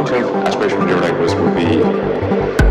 long-term aspiration of would be